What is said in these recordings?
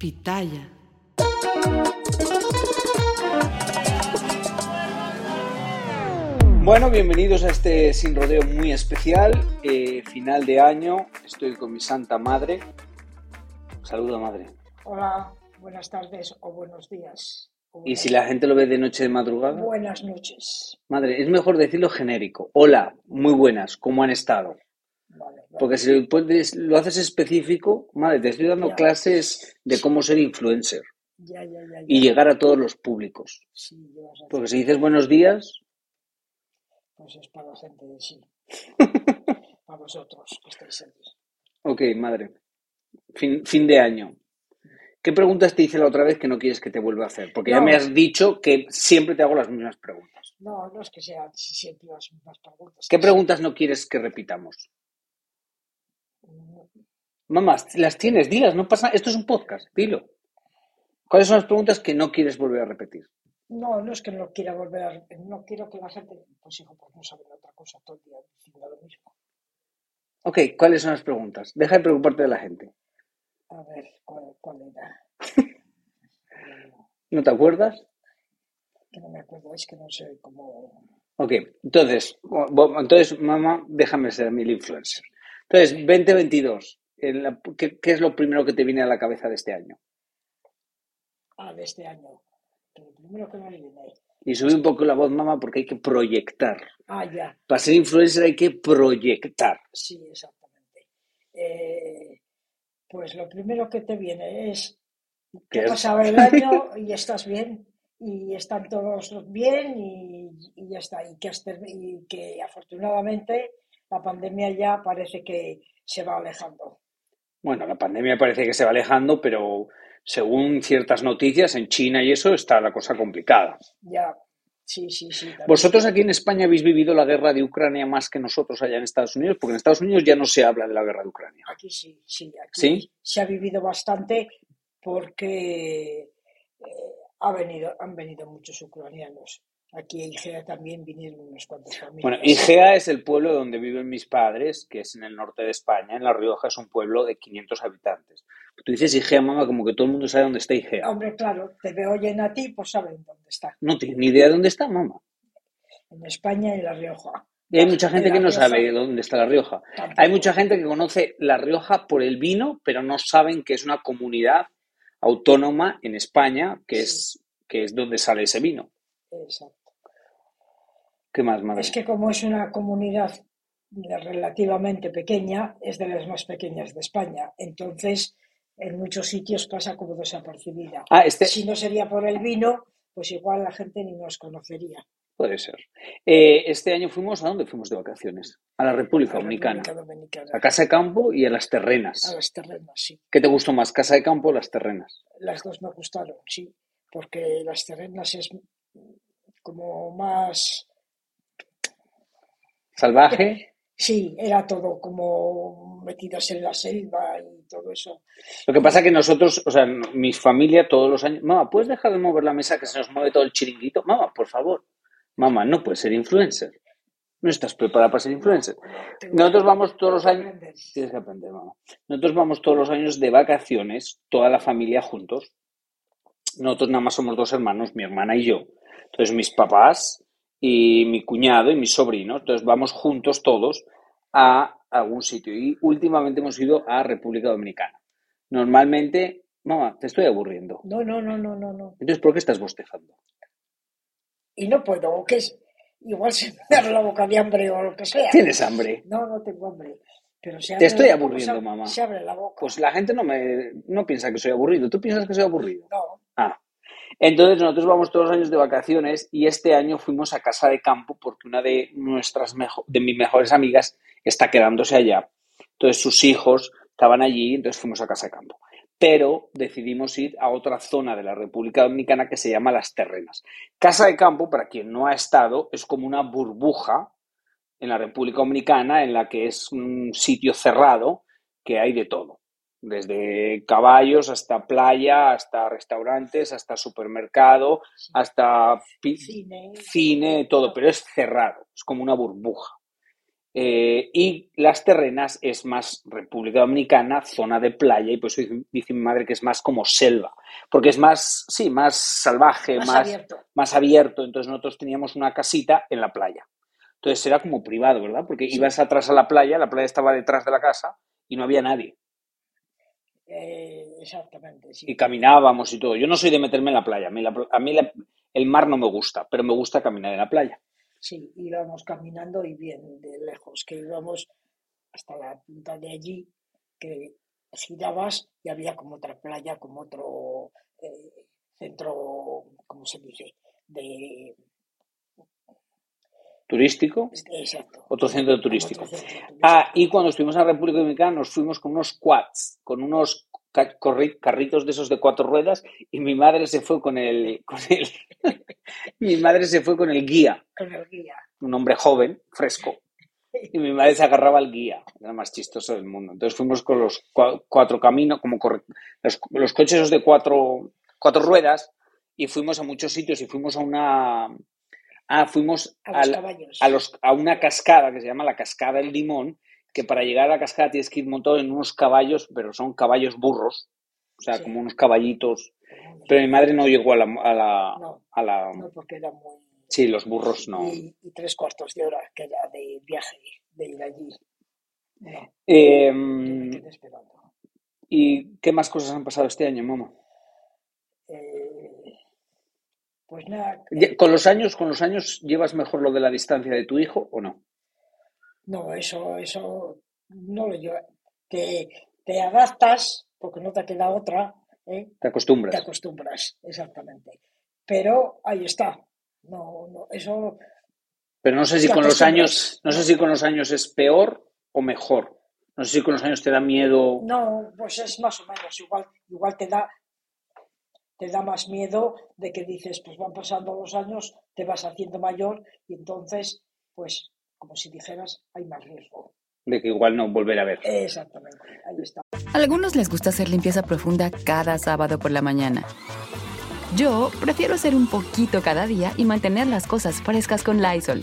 Pitaya. Bueno, bienvenidos a este sin rodeo muy especial, eh, final de año. Estoy con mi santa madre. Saluda, madre. Hola, buenas tardes o buenos días. o Y si la gente lo ve de noche de madrugada, Buenas noches. madre, es mejor decirlo genérico. Hola, muy buenas, ¿cómo han estado? Vale, vale. Porque si lo, puedes- lo haces específico, madre, te estoy dando Ya. clases de cómo ser influencer Ya, ya, y llegar a todos los públicos. Sí. Porque si dices buenos días, Pues es para la gente de sí. para vosotros que estáis aquí. ok, madre. Fin, fin de año. ¿Qué preguntas te hice la otra vez que no quieres que te vuelva a hacer? Porque ya me has dicho que siempre te hago las mismas preguntas. No, no es que sean siempre las mismas preguntas. ¿Qué preguntas no quieres que repitamos? Sí. Mamá, las tienes, dilas, no pasa Esto es un podcast, dilo. ¿Cuáles son las preguntas que no quieres volver a repetir? No, no es que no quiera volver a... No quiero que la gente... Pues hijo, pues no saben otra cosa todo el día diciendo lo mismo. Ok, ¿cuáles son las preguntas? Deja de preocuparte de la gente. A ver, ¿cuál, cuál era? ¿No te acuerdas? Que no me acuerdo, es que no sé cómo... Ok, entonces, entonces, mamá, déjame ser mi influencer. Entonces, 2022, en la- ¿qué, qué es lo primero que te viene a la cabeza de este año? Ah, de este año. Lo primero que me viene... Y subí un poco la voz, mamá, porque hay que proyectar. Ah, ya. Para ser influencer hay que proyectar. Sí, exactamente. Eh, pues lo primero que te viene es ¿Qué que es? pasaba el año y estás bien y están todos bien y, y ya está. Y que, has y que afortunadamente la pandemia ya parece que se va alejando. Bueno, la pandemia parece que se va alejando, pero según ciertas noticias, en China y eso está la cosa complicada. Ya, sí, sí, sí. ¿Vosotros aquí en España habéis vivido la guerra de Ucrania más que nosotros allá en Estados Unidos? Porque en Estados Unidos ya no se habla de la guerra de Ucrania. Aquí sí, sí, aquí ¿Sí? se ha vivido bastante porque eh, ha venido, han venido muchos ucranianos. Aquí en Igea también vinieron unos cuantos familias. Bueno, Igea es el pueblo donde viven mis padres, que es en el norte de España. En La Rioja es un pueblo de 500 habitantes. Tú dices Igea, mamá, como que todo el mundo sabe dónde está Igea. Hombre, claro, te ve oyen a ti, pues saben dónde está. No tienes ni idea de dónde está, mamá. En España y La Rioja. Y hay mucha gente En que no Rioja sabe dónde está La Rioja. tampoco. Hay mucha gente que conoce La Rioja por el vino, pero no saben que es una comunidad autónoma en España, que es, que es donde sale ese vino. Exacto. ¿Qué más, madre? Es que como es una comunidad relativamente pequeña, es de las más pequeñas de España. Entonces, en muchos sitios pasa como desapercibida. Ah, este Si no sería por el vino, pues igual la gente ni nos conocería. puede ser. Eh, este año fuimos, ¿a dónde fuimos de vacaciones? A la República A la Dominicana. República Dominicana. A Casa de Campo y a las A Terrenas. las terrenas, sí. ¿Qué te gustó más, Casa de Campo o las Terrenas? Las dos me gustaron, sí. Porque las terrenas es como más... ¿Salvaje? Sí, era todo como metidos en la selva y todo eso. Lo que pasa que nosotros, o sea, mi familia todos los años, mamá, ¿puedes dejar de mover la mesa que se nos mueve todo el chiringuito? Mamá, por favor. Mamá, no puedes ser influencer. No estás preparada para ser influencer. Nosotros vamos todos los años. Tienes que aprender, mamá. Nosotros vamos todos los años de vacaciones, toda la familia juntos. Nosotros nada más somos dos hermanos, mi hermana y yo. Entonces, mis papás y mi cuñado y mis sobrinos. Entonces, vamos juntos todos a algún sitio y últimamente hemos ido a República Dominicana. Normalmente, mamá, te estoy aburriendo. No, no, no, no, no, no. Entonces, ¿por qué estás bostezando? Y no puedo, que es, igual se me abre la boca de hambre o lo que sea. ¿Tienes hambre? No, no tengo hambre. Pero se Te abre estoy la boca, aburriendo, se- mamá. Se abre la boca. Pues la gente no me no piensa que soy aburrido. ¿Tú piensas que soy aburrido? No, Ah. Entonces nosotros vamos todos los años de vacaciones y este año fuimos a casa de campo porque una de nuestras de mis mejores amigas está quedándose allá. Entonces sus hijos estaban allí, entonces fuimos a casa de campo. Pero decidimos ir a otra zona de la República Dominicana que se llama Las Terrenas. Casa de campo, para quien no ha estado, es como una burbuja en la República Dominicana en la que es un sitio cerrado que hay de todo. Desde caballos hasta playa, hasta restaurantes, hasta supermercado, hasta cine. cine, todo, pero es cerrado, es como una burbuja. Eh, y las terrenas es más República Dominicana, zona de playa, y por eso dice, dice mi madre que es más como selva, porque es más, sí, más salvaje, Más más, abierto. más abierto. Entonces nosotros teníamos una casita en la playa. Entonces era como privado, ¿verdad? Porque Sí. ibas atrás a la playa, la playa estaba detrás de la casa y no había nadie. Eh, exactamente, sí. Y caminábamos y todo. Yo no soy de meterme en la playa. A mí, la- a mí la- el mar no me gusta, pero me gusta caminar en la playa. Sí, íbamos caminando y bien de lejos, que íbamos hasta la punta de allí, que girabas y había como otra playa, como otro eh, centro, ¿cómo se dice? De, Turístico, exacto. otro centro turístico. otro centro turístico. Ah, y cuando estuvimos en la República Dominicana nos fuimos con unos quads, con unos carritos de esos de cuatro ruedas y mi madre se fue con el, con el mi madre se fue con el guía, Con el guía. un hombre joven, fresco, y mi madre se agarraba al guía, era más chistoso del mundo. Entonces fuimos con los cua- cuatro caminos, como corre- los, los coches esos de cuatro, cuatro ruedas, y fuimos a muchos sitios y fuimos a una... Ah, fuimos A los al- a, los, a una cascada que se llama la Cascada del Limón, que para llegar a la cascada tienes que ir montado en unos caballos, pero son caballos burros, o sea, Sí. como unos caballitos. Pero mi madre no llegó a la... A la, No. a la No, porque era muy... sí, los burros no. Y, y tres cuartos de hora que era de viaje, de ir allí. No, Eh, esperando. ¿Y qué más cosas han pasado este año, mamá? Eh, pues nada, ¿Con los años, con los años llevas mejor lo de la distancia de tu hijo o no? no, eso, eso no lo lleva. Te, te adaptas, porque no te queda otra, ¿eh? ¿Te te acostumbras? acostumbras, exactamente. Pero ahí está. No, no, eso Pero no sé si con los años, acostumbras. no sé si con los años es peor o mejor. No sé si con los años te da miedo. no, pues es más o menos igual, igual te da, te da más miedo de que dices, pues van pasando los años, te vas haciendo mayor y entonces, pues, como si dijeras, hay más riesgo. de que igual no volver a ver. Exactamente, ahí está. A algunos les gusta hacer limpieza profunda cada sábado por la mañana. Yo prefiero hacer un poquito cada día y mantener las cosas frescas con Lysol.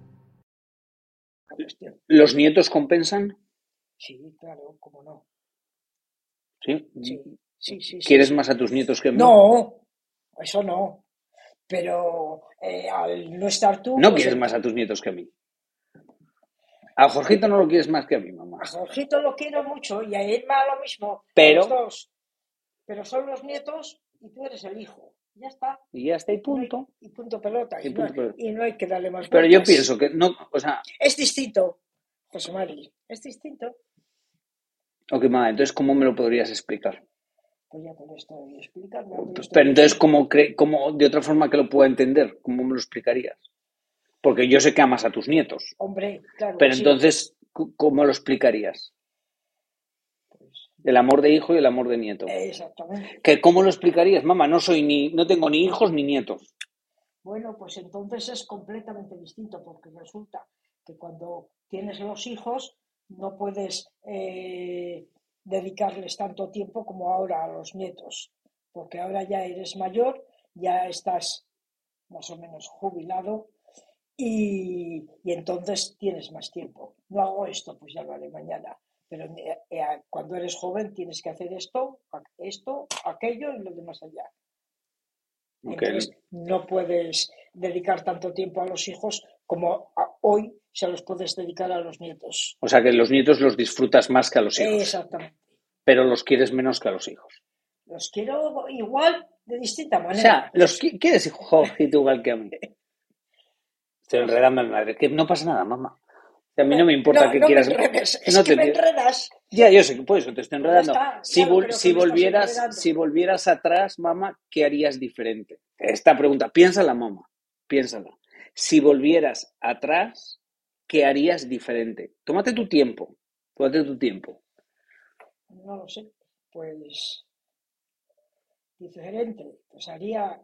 ¿Los nietos compensan? Sí, claro, cómo no. ¿Sí? Sí, sí, ¿Quieres sí. más a tus nietos que a mí? No, eso no. Pero eh, al no estar tú. No pues, quieres más a tus nietos que a mí. A Jorgito no lo quieres más que a mí, mamá. A Jorgito lo quiero mucho y a Irma lo mismo. Pero- los dos. Pero son los nietos y tú eres el hijo. Ya está. Y ya está, y punto. Y punto pelota. Y Y, punto no, pelota. y no hay que darle más Pero yo pienso que no, o sea, Es distinto, José Mari. Es distinto. ok, mamá, entonces, ¿cómo me lo podrías explicar? Pues ya te lo estoy explicando. ya te lo Pues, estoy pero entonces. ¿cómo, cre- cómo, de otra forma que lo pueda entender? ¿Cómo me lo explicarías? Porque yo sé que amas a tus nietos, Hombre, claro, pero sí, entonces, ¿cómo lo explicarías? El amor de hijo y el amor de nieto. exactamente. ¿Que ¿Cómo lo explicarías, mamá? No soy ni, no tengo ni hijos ni nietos. Bueno, pues entonces es completamente distinto, porque resulta que cuando tienes los hijos no puedes eh, dedicarles tanto tiempo como ahora a los nietos, porque ahora ya eres mayor, ya estás más o menos jubilado y, y entonces tienes más tiempo. No hago esto, pues ya lo haré mañana. Pero eh, eh, cuando eres joven tienes que hacer esto, esto, aquello y lo demás allá. Entonces, no puedes dedicar tanto tiempo a los hijos como a- hoy se los puedes dedicar a los nietos. O sea, que los nietos los disfrutas más que a los hijos, Exactamente. pero los quieres menos que a los hijos. Los quiero igual, de distinta O manera. sea, los qui- quieres igual que a mí. Estoy enredando a mi madre. Que no pasa nada, mamá. A mí no me importa no, que no quieras. Me enredes, es no que te me enredas. Ya, yo sé que por eso te estoy enredando. está, si, claro, vol- pero si volvieras, enredando. si volvieras atrás, mamá, ¿qué harías diferente? Esta pregunta, piénsala, mamá, piénsala. Si volvieras atrás, ¿qué harías diferente? Tómate tu tiempo, tómate tu tiempo. No lo sé. Pues diferente. Pues haría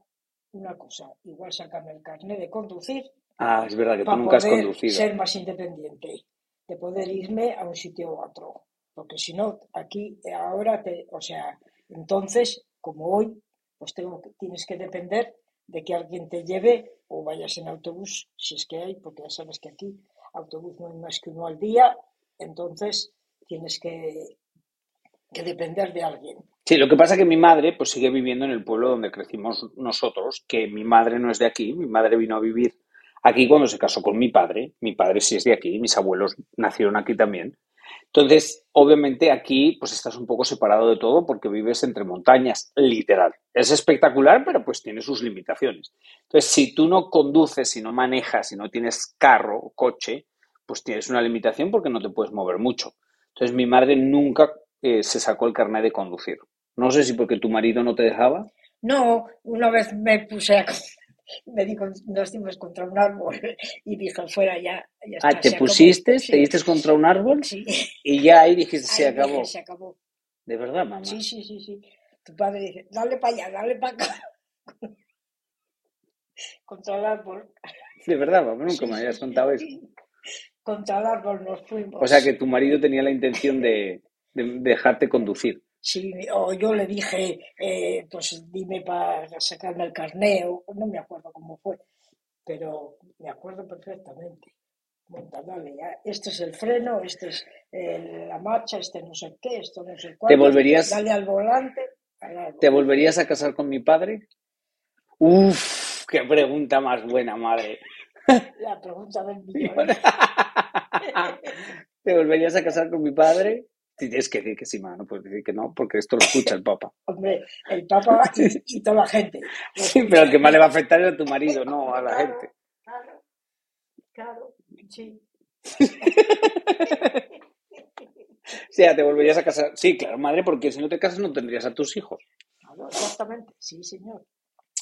una cosa. Igual sacarme el carnet de conducir Ah, es verdad que tú nunca has conducido. ser más independiente, de poder irme a un sitio u otro. Porque si no, aquí, eh, ahora, te, o sea, entonces, como hoy, pues tengo tienes que depender de que alguien te lleve o vayas en autobús, si es que hay, porque ya sabes que aquí autobús no hay más que uno al día, entonces tienes que, que depender de alguien. Sí, lo que pasa es que mi madre pues sigue viviendo en el pueblo donde crecimos nosotros, que mi madre no es de aquí, mi madre vino a vivir aquí cuando se casó con mi padre, mi padre sí es de aquí, mis abuelos nacieron aquí también. Entonces, obviamente aquí pues estás un poco separado de todo porque vives entre montañas, literal. Es espectacular, pero pues tiene sus limitaciones. Entonces, si tú no conduces, si no manejas, si no tienes carro o coche, pues tienes una limitación porque no te puedes mover mucho. Entonces, mi madre nunca eh, se sacó el carnet de conducir. No sé si porque tu marido no te dejaba. No, una vez me puse a... Me dijo, nos dimos contra un árbol y dije, fuera ya, ya Ah, está, te se acabó". pusiste, te Sí, diste contra un árbol sí. y ya ahí dijiste, se Ahí dije, acabó. se acabó. De verdad, mamá. Sí, sí, sí, sí. Tu padre dice, dale para allá, dale para acá. Contra el árbol. De verdad, mamá, nunca Sí, me habías contado eso. Contra el árbol nos fuimos. O sea que tu marido tenía la intención de, de dejarte conducir. Sí, o yo le dije, eh, pues dime para sacarme el carneo, no me acuerdo cómo fue, pero me acuerdo perfectamente. Monta, dale, ya, este es el freno, este es eh, la marcha, este no sé qué, esto no sé cuánto. volverías- Dale al volante, al. ¿Te volverías a casar con mi padre? Uf, qué pregunta más buena, madre. La pregunta del millón. ¿Te volverías a casar con mi padre? Tienes que decir que sí, ma, no puedes decir que no, porque esto lo escucha el Papa. Hombre, el Papa y, y toda la gente. Sí, pero el que más le va a afectar es a tu marido, no a la Claro, gente. Claro, claro, sí. O sea, te volverías a casar. Sí, claro, madre, porque si no te casas no tendrías a tus hijos. Claro, exactamente, sí, señor.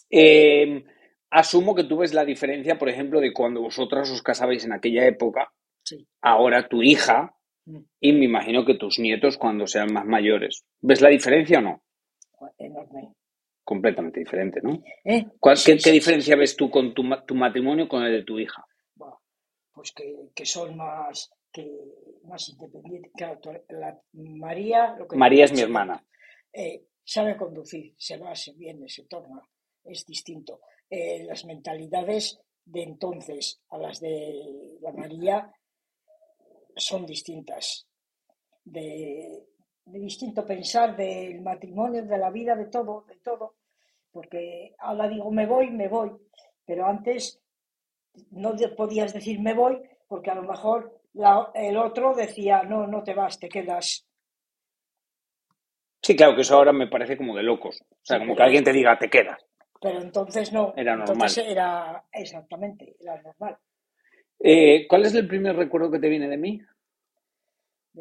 Eh, asumo que tú ves la diferencia, por ejemplo, de cuando vosotras os casabais en aquella época, Sí. ahora tu hija. Y me imagino que tus nietos cuando sean más mayores. ¿Ves la diferencia o no? Enorme. Completamente diferente, ¿no? ¿Eh? ¿Cuál- Sí, qué, qué sí, diferencia ves tú con tu, tu matrimonio con el de tu hija? Bueno, pues que, que son más, que, más independientes. Claro, tú- la- María, lo que María es mi hermana. eh, sabe conducir, se va, se viene, se torna, es distinto. Eh, las mentalidades de entonces a las de la María son distintas. De, de distinto pensar del matrimonio, de la vida, de todo, de todo. Porque ahora digo me voy, me voy, pero antes no podías decir me voy porque a lo mejor la- el otro decía no, no te vas, te quedas. Sí, claro, que eso ahora me parece como de locos. O sea, Sí, como que alguien te diga, te quedas. Pero entonces no. Era Entonces normal. era exactamente, era normal. Eh, ¿Cuál es el primer recuerdo que te viene de mí?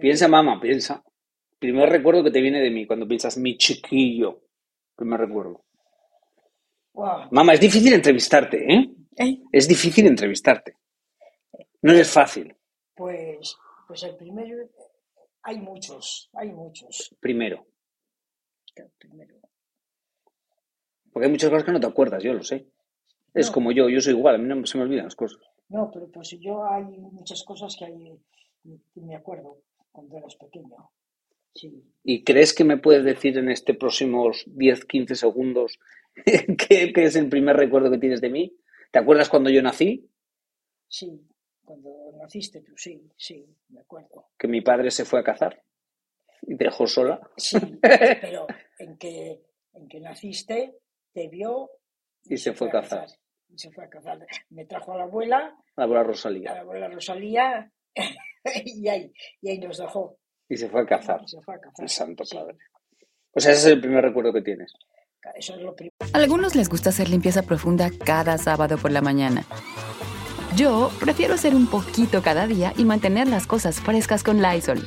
Piensa, mamá, piensa. Primer recuerdo que te viene de mí cuando piensas mi chiquillo. Primer recuerdo. Mamá, es difícil entrevistarte, ¿eh? ¿Eh? Es difícil entrevistarte. No es fácil. Pues, pues el primero, hay muchos, hay muchos. Primero. Primero. Porque hay muchas cosas que no te acuerdas, yo lo sé. Es como yo, yo soy igual, a mí no se me olvidan las cosas. No, pero pues yo hay muchas cosas que, hay, que me acuerdo cuando eras pequeño. Sí. ¿Y crees que me puedes decir en este próximos 10, 15 segundos qué, es el primer recuerdo que tienes de mí? ¿Te acuerdas cuando yo nací? Sí, cuando naciste tú, sí, sí, me acuerdo. Que mi padre se fue a cazar y te dejó sola. Sí, pero en que, en que naciste, te vio Y se fue a cazar. Y se fue a cazar. Me trajo a la abuela, La abuela a Rosalía. la abuela Rosalía, y ahí, y ahí nos dejó. Y se fue a cazar. Y se fue a cazar. El santo Sí, padre. O sea, ese es el primer recuerdo que tienes. Eso es lo primero. A algunos les gusta hacer limpieza profunda cada sábado por la mañana. Yo prefiero hacer un poquito cada día y mantener las cosas frescas con Lysol.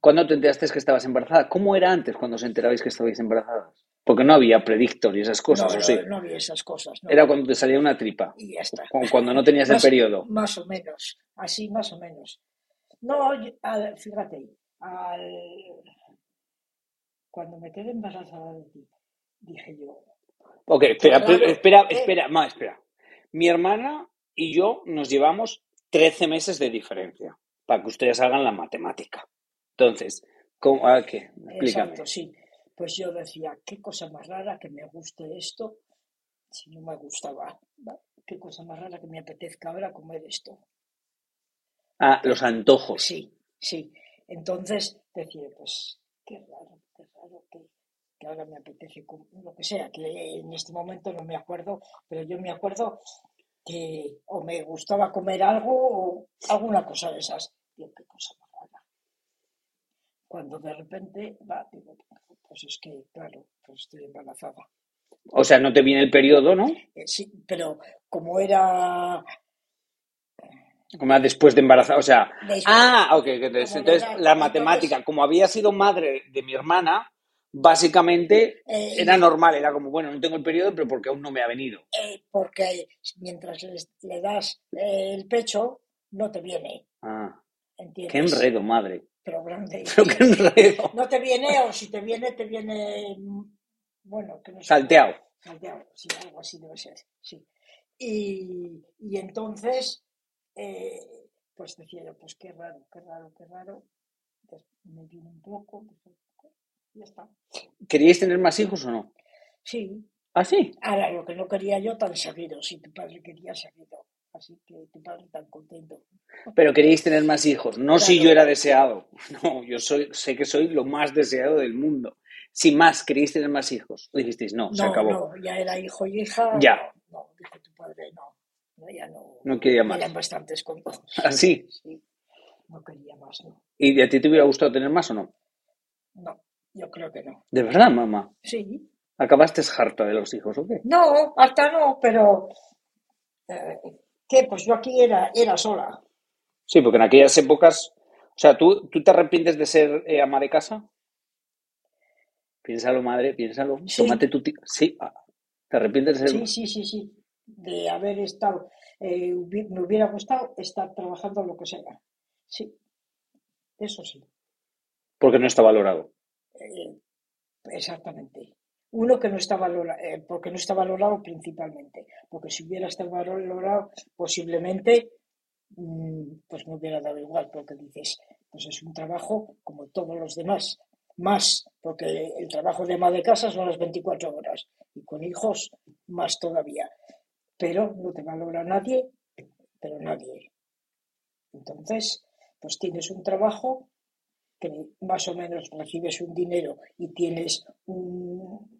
¿Cuándo te enteraste que estabas embarazada? ¿Cómo era antes cuando os enterabais que estabais embarazadas? Porque no había predictor y esas cosas, no, ¿o sí? no, no había esas cosas. no. Era cuando te salía una tripa. Y ya está. Cu- Cuando no tenías el Más- periodo. Más o menos, así más o menos. No, al- fíjate, al- cuando me quedé embarazada de ti, dije yo, Ok, espera, Claro, pe- espera, eh. espera, ma, espera. Mi hermana y yo nos llevamos 13 meses de diferencia, para que ustedes hagan la matemática. Entonces, ¿cómo, ah, qué? Explícame. exacto, sí. Pues yo decía, qué cosa más rara que me guste esto, si no me gustaba. Qué cosa más rara que me apetezca ahora comer esto. Ah, los antojos. Sí, sí. Entonces decía, pues qué raro, qué raro que, que ahora me apetece com- lo que sea, que en este momento no me acuerdo, pero yo me acuerdo que o me gustaba comer algo o alguna cosa de esas. Digo, qué cosa más. Cuando de repente, va, digo, pues es que, claro, pues estoy embarazada. O sea, no te viene el periodo, ¿no? Eh, sí, pero como era Como era después de embarazada. O sea, Después. ah, ok. Entonces, Como entonces, era- la entonces- matemática, como había sido madre de mi hermana, básicamente Eh, era normal. Era como, bueno, no tengo el periodo, pero porque aún no me ha venido. eh, porque mientras les- le, das el pecho, no te viene, Ah, ¿entiendes? qué enredo, madre. Pero grande. Pero qué enredo. No te viene, o si te viene, te viene, mm, bueno, que no sé. Salteado. Salteado, sí, algo así debe ser, sí. Y, y entonces, eh, pues decía yo, pues qué raro, qué raro, qué raro. Des- Me vino un poco, ya está. ¿Queríais tener más hijos o no? Sí, Ah, sí. ahora lo que no quería yo tan seguido, si tu padre quería seguido. Así que tu padre tan contento. Pero queríais tener más hijos. No si yo era deseado. No, yo soy, sé que soy lo más deseado del mundo. Sin más, queríais tener más hijos. O dijisteis, no, se acabó. no, ya era hijo y hija. Ya. No, no, dijo tu padre, no. no ya no. No quería más. Eran bastantes con dos. Así. Sí, no quería más, no. ¿Y a ti te hubiera gustado tener más o no? No, yo creo que no. De verdad, mamá. Sí. ¿Acabaste harta de los hijos o qué? No, hasta no, pero. eh, ¿Qué? Pues yo aquí era, era sola. Sí, porque en aquellas épocas. O sea, ¿tú, ¿tú te arrepientes de ser eh, ama de casa? Piénsalo, madre, piénsalo. Sí. Tómate tu. ti- Sí. ah, ¿Te arrepientes de ser.? Sí, sí, sí, sí. De haber estado. eh, me hubiera gustado estar trabajando lo que sea. Sí. Eso sí. Porque no está valorado. eh, exactamente. Uno que no está valorado, eh, porque no está valorado principalmente, porque si hubiera estado valorado, posiblemente mm, pues me hubiera dado igual, porque dices, pues es un trabajo como todos los demás, más, porque el trabajo de ama de casa son las 24 horas, y con hijos más todavía, pero no te valora nadie, pero nadie. Entonces, pues tienes un trabajo que más o menos recibes un dinero y tienes un,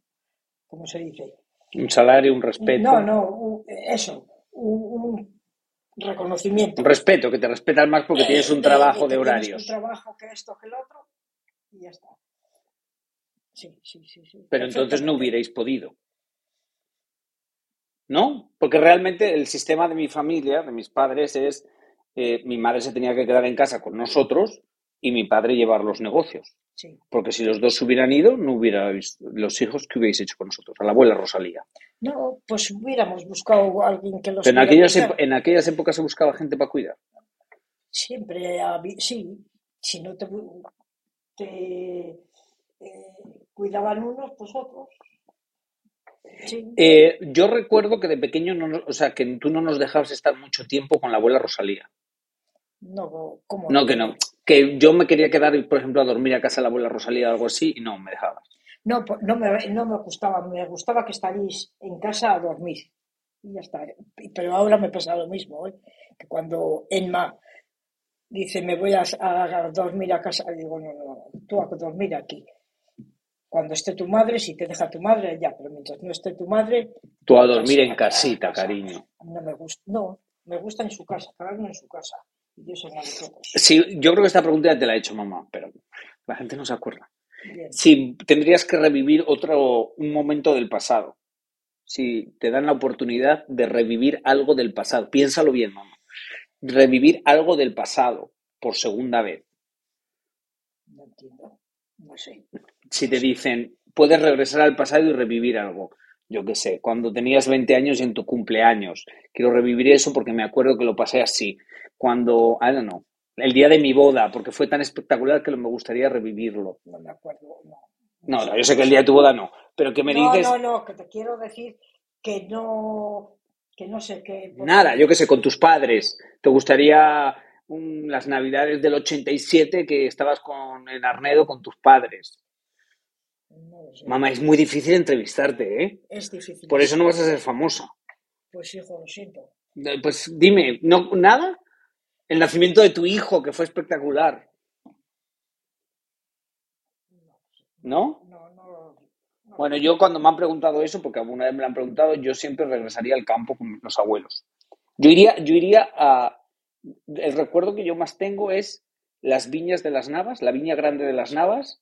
¿cómo se dice? Un salario, un respeto. No, no, eso, un, reconocimiento. Un respeto, que te respetan más porque tienes un trabajo de, horarios. un trabajo que esto, que el otro, y ya está. Sí, sí, sí. sí. Pero entonces no hubierais podido. ¿No? Porque realmente el sistema de mi familia, de mis padres, es eh, mi madre se tenía que quedar en casa con nosotros y mi padre llevar los negocios. Porque si los dos hubieran ido, no hubiera los hijos que hubierais hecho con nosotros, a la abuela Rosalía. No, pues hubiéramos buscado a alguien que los Pero en aquellas, en aquellas épocas se buscaba gente para cuidar. Siempre, sí. Si no te, eh, cuidaban unos, pues otros. Eh, yo recuerdo que de pequeño, no, o sea, que tú no nos dejabas estar mucho tiempo con la abuela Rosalía. No, ¿cómo? No, que no. Que yo me quería quedar, por ejemplo, a dormir a casa de la abuela Rosalía o algo así y no me dejaba. No, no me, no me gustaba. Me gustaba que estaréis en casa a dormir. Y ya está. Pero ahora me pasa lo mismo. ¿eh? Que cuando Enma dice, me voy a, dormir a casa, digo, no, no, tú a dormir aquí. Cuando esté tu madre, si te deja tu madre, ya, pero mientras no esté tu madre... Tú a dormir en casita, cariño. No me gusta, no, me gusta en su casa, cada uno en su casa. Sí, yo creo que esta pregunta ya te la he hecho mamá, pero la gente no se acuerda. Si tendrías que revivir otro un momento del pasado, si te dan la oportunidad de revivir algo del pasado, piénsalo bien, mamá. Revivir algo del pasado por segunda vez. No entiendo, no sé. Si te dicen, puedes regresar al pasado y revivir algo. Yo qué sé, cuando tenías 20 años y en tu cumpleaños. Quiero revivir eso porque me acuerdo que lo pasé así cuando, I don't know, el día de mi boda, porque fue tan espectacular que me gustaría revivirlo. No me acuerdo, no. No, yo sé que el día de tu boda no, pero que me dices... No, no, que te quiero decir que no, que no sé qué... Nada, yo qué sé, con tus padres. ¿Te gustaría las navidades del 87 que estabas con en Arnedo con tus padres? Mamá, es muy difícil entrevistarte, ¿eh? Es difícil. Por eso no vas a ser famosa. Pues hijo, lo siento. Pues dime, ¿no, ¿nada? El nacimiento de tu hijo, que fue espectacular. ¿No? No, no, Bueno, yo cuando me han preguntado eso, porque alguna vez me lo han preguntado, yo siempre regresaría al campo con los abuelos. Yo iría, yo iría a. El recuerdo que yo más tengo es las viñas de las Navas, la viña grande de las Navas.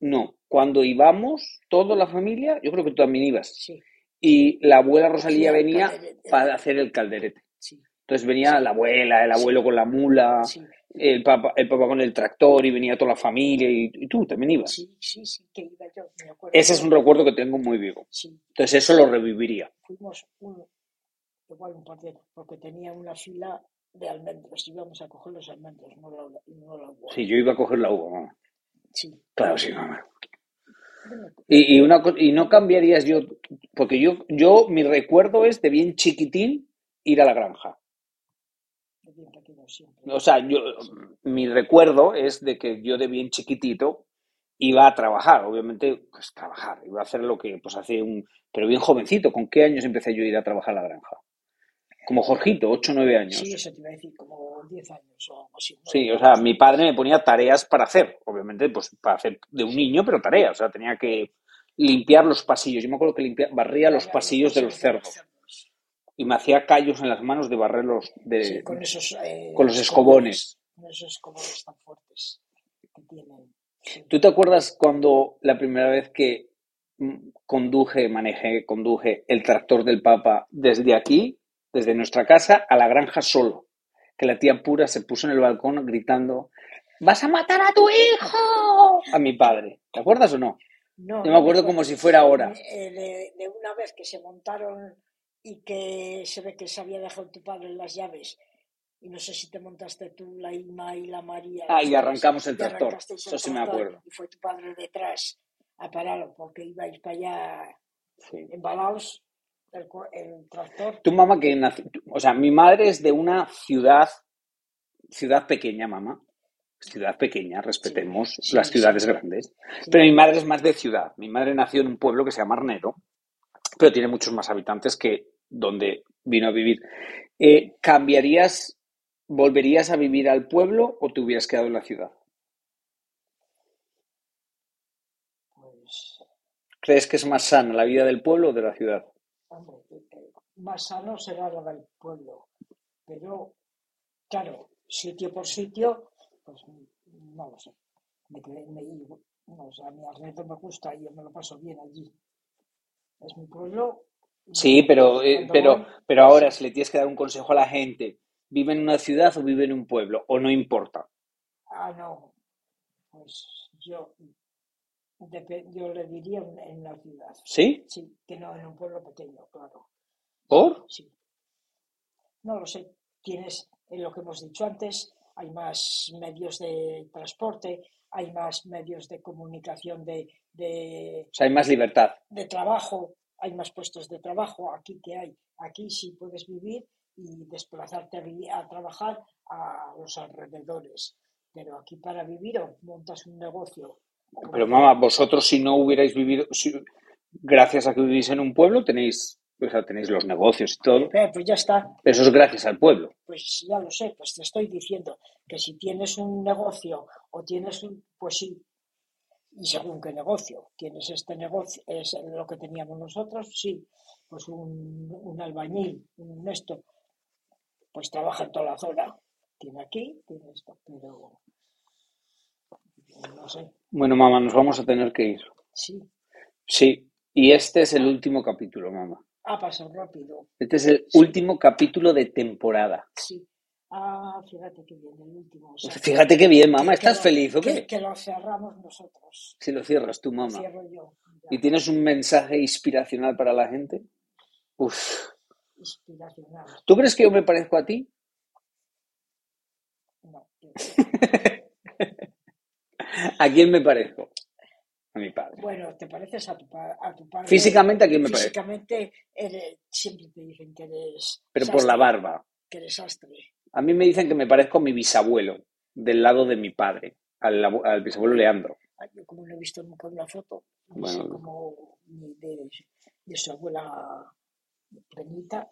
No, cuando íbamos, toda la familia, yo creo que tú también ibas. Sí y la abuela Rosalía venía para hacer el calderete. Entonces venía la abuela, el abuelo con la mula, el, papá, el papá con el tractor y venía toda la familia y, tú también ibas. Sí, sí, sí, que iba yo, me acuerdo. Ese es un recuerdo que tengo muy vivo. Entonces eso lo reviviría. Fuimos un, igual un par de, porque tenía una fila de almendros, íbamos a coger los almendros, no la, no la uva. Sí, yo iba a coger la uva, mamá. Sí. Claro, sí, mamá. Y, y, una, y no cambiarías yo, porque yo, yo, mi recuerdo es de bien chiquitín ir a la granja. O sea, yo, mi recuerdo es de que yo de bien chiquitito iba a trabajar, obviamente, pues trabajar, iba a hacer lo que pues hace un, pero bien jovencito, ¿con qué años empecé yo a ir a trabajar a la granja? Como Jorgito, 8 o 9 años. Sí, eso te iba a decir, como 10 años o algo así. Sí, o sea, mi padre me ponía tareas para hacer, obviamente, pues para hacer de un niño, pero tareas, o sea, tenía que limpiar los pasillos. Yo me acuerdo que limpia, barría los pasillos de los cerdos. Y me hacía callos en las manos de barrerlos de, con, esos, eh, con los escobones. Con esos escobones tan fuertes que tienen. ¿Tú te acuerdas cuando la primera vez que mm, conduje, manejé, conduje el tractor del Papa desde aquí desde nuestra casa a la granja solo. Que la tía pura se puso en el balcón gritando, ¡Vas a matar a tu hijo! A mi padre. ¿Te acuerdas o no? No. Yo me acuerdo como si fuera ahora. Eh, de, una vez que se montaron y que se ve que se había dejado tu padre las llaves. Y no sé si te montaste tú, la Ima y la María. Ah, y arrancamos el tractor. Eso sí me acuerdo. Y fue tu padre detrás a pararlo porque ibais para allá Sí. embalados el, tractor. Tu mamá que nació, o sea, mi madre es de una ciudad, ciudad pequeña, mamá. Ciudad pequeña, respetemos sí, las ciudades grandes. Pero mi madre es más de ciudad. Mi madre nació en un pueblo que se llama Arnero, pero tiene muchos más habitantes que donde vino a vivir. Eh, ¿Cambiarías, volverías a vivir al pueblo o te hubieras quedado en la ciudad? Pues, ¿Crees que es más sana la vida del pueblo o de la ciudad? hombre, eh, más sano será lo del pueblo. Pero, claro, sitio por sitio, pues no lo sé. Me, me- no, o sea, a mí Arnedo me gusta y yo me lo paso bien allí. Es mi pueblo. Sí, pero, eh, pero, pero ahora si le tienes que dar un consejo a la gente, ¿vive en una ciudad o vive en un pueblo? ¿O no importa? Ah, no. Pues yo, yo le diría en, en la ciudad. ¿Sí? Sí, que no en un pueblo pequeño, claro. ¿Por? Sí. No lo sé. Tienes, en lo que hemos dicho antes, hay más medios de transporte, hay más medios de comunicación de, de, O sea, hay más libertad. de trabajo, hay más puestos de trabajo aquí que hay. Aquí sí puedes vivir y desplazarte a, vi- a trabajar a los alrededores. Pero aquí para vivir o montas un negocio. Pero mamá, vosotros si no hubierais vivido, si- gracias a que vivís en un pueblo, tenéis, o sea, tenéis los negocios y todo. Eh, pues ya está. Eso es gracias al pueblo. Pues ya lo sé, pues te estoy diciendo que si tienes un negocio o tienes un, pues sí, y según qué negocio, tienes este negocio, es lo que teníamos nosotros, sí, pues un, un albañil, un esto, pues trabaja en toda la zona, tiene aquí, tiene esto, pero no sé, Bueno, mamá, nos vamos a tener que ir. sí, Sí, y este es el último capítulo, mamá. ha pasado rápido, Este es el último capítulo de temporada. sí. Ah, fíjate que bien, el último. o sea, Fíjate qué bien, mamá. ¿Estás lo- feliz o qué? Que lo cerramos nosotros, Si lo cierras tú, mamá. cierro yo. ya. ¿Y tienes un mensaje inspiracional para la gente? Uf. inspiracional. ¿Tú crees que yo me parezco a ti? No, ¿A quién me parezco? A mi padre. bueno, te pareces a tu, a tu padre. Físicamente, ¿a quién me parezco? Físicamente, eres- siempre te dicen que eres. Pero por la barba. Que eres sastre. A mí me dicen que me parezco a mi bisabuelo, del lado de mi padre, al, al bisabuelo Leandro. Ay, Yo, como no he visto nunca una foto, no Bueno. sé cómo ni de, de su abuela Benita.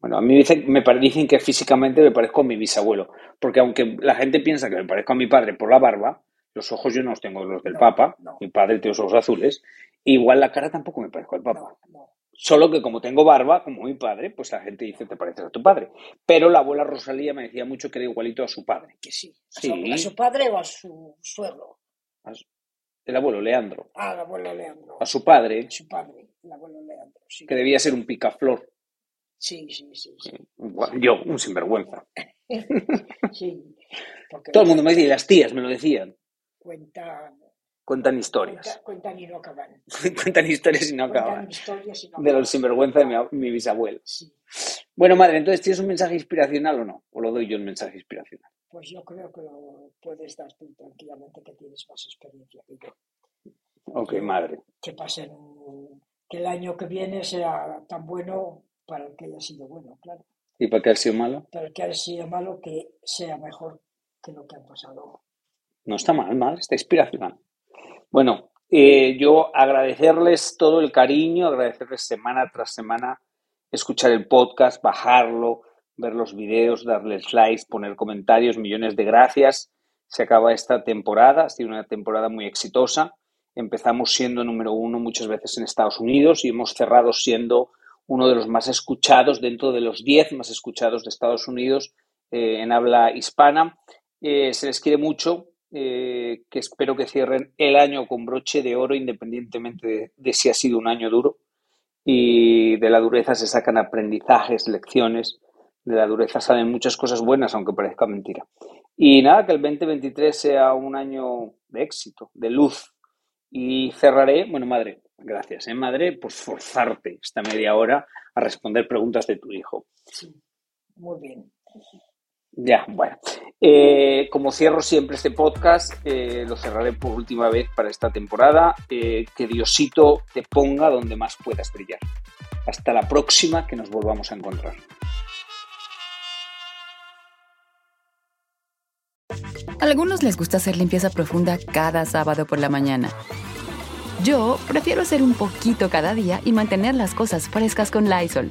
Bueno, a mí dicen, me dicen que físicamente me parezco a mi bisabuelo, porque aunque la gente piensa que me parezco a mi padre por la barba, los ojos yo no los tengo los del No, Papa, no. mi padre tiene los ojos azules, igual la cara tampoco me parezco al Papa. No. Solo que como tengo barba, como mi padre, pues la gente dice te pareces a tu padre. Pero la abuela Rosalía me decía mucho que era igualito a su padre. Que sí. A, Sí. Su, a su padre o a su suegro. A su- El abuelo Leandro. Ah, el abuelo Leandro. A su padre, Su padre, el abuelo Leandro. Sí, que debía ser un picaflor. sí, sí. sí, Yo, un sinvergüenza. Sí, Todo el mundo me decía, y las tías me lo decían. cuentan, Cuentan historias. cuentan, cuentan y no acaban. Cuentan historias y no Cuentan acaban. historias y no De los sinvergüenza de mi, mi bisabuelo. Sí, Bueno, madre, entonces, ¿tienes un mensaje inspiracional o no? ¿O lo doy yo el mensaje inspiracional? pues yo creo que lo puedes dar tú tranquilamente que tienes más experiencia que yo. Ok, madre. Que pasen, que el año que viene sea tan bueno para el que haya sido bueno, claro. ¿Y para qué ha sido malo? Para el que haya sido malo, que sea mejor que lo que han pasado. No está mal, mal, está inspiracional. Bueno, eh, yo agradecerles todo el cariño, agradecerles semana tras semana, escuchar el podcast, bajarlo, ver los videos, darles likes, poner comentarios, millones de gracias. Se acaba esta temporada, ha sido una temporada muy exitosa. Empezamos siendo número uno muchas veces en Estados Unidos y hemos cerrado siendo uno de los más escuchados dentro de los 10 más escuchados de Estados Unidos eh, en habla hispana. Eh, se les quiere mucho, eh, que espero que cierren el año con broche de oro, independientemente de, si ha sido un año duro. Y de la dureza se sacan aprendizajes, lecciones. De la dureza salen muchas cosas buenas, aunque parezca mentira. Y nada, que el 2023 sea un año de éxito, de luz. Y cerraré, bueno, madre, gracias, ¿eh, madre, por forzarte esta media hora a responder preguntas de tu hijo. Sí, muy bien. Ya, bueno. Eh, como cierro siempre este podcast, eh, lo cerraré por última vez para esta temporada. Eh, que Diosito te ponga donde más puedas brillar. Hasta la próxima que nos volvamos a encontrar. A algunos les gusta hacer limpieza profunda cada sábado por la mañana. Yo prefiero hacer un poquito cada día y mantener las cosas frescas con Lysol.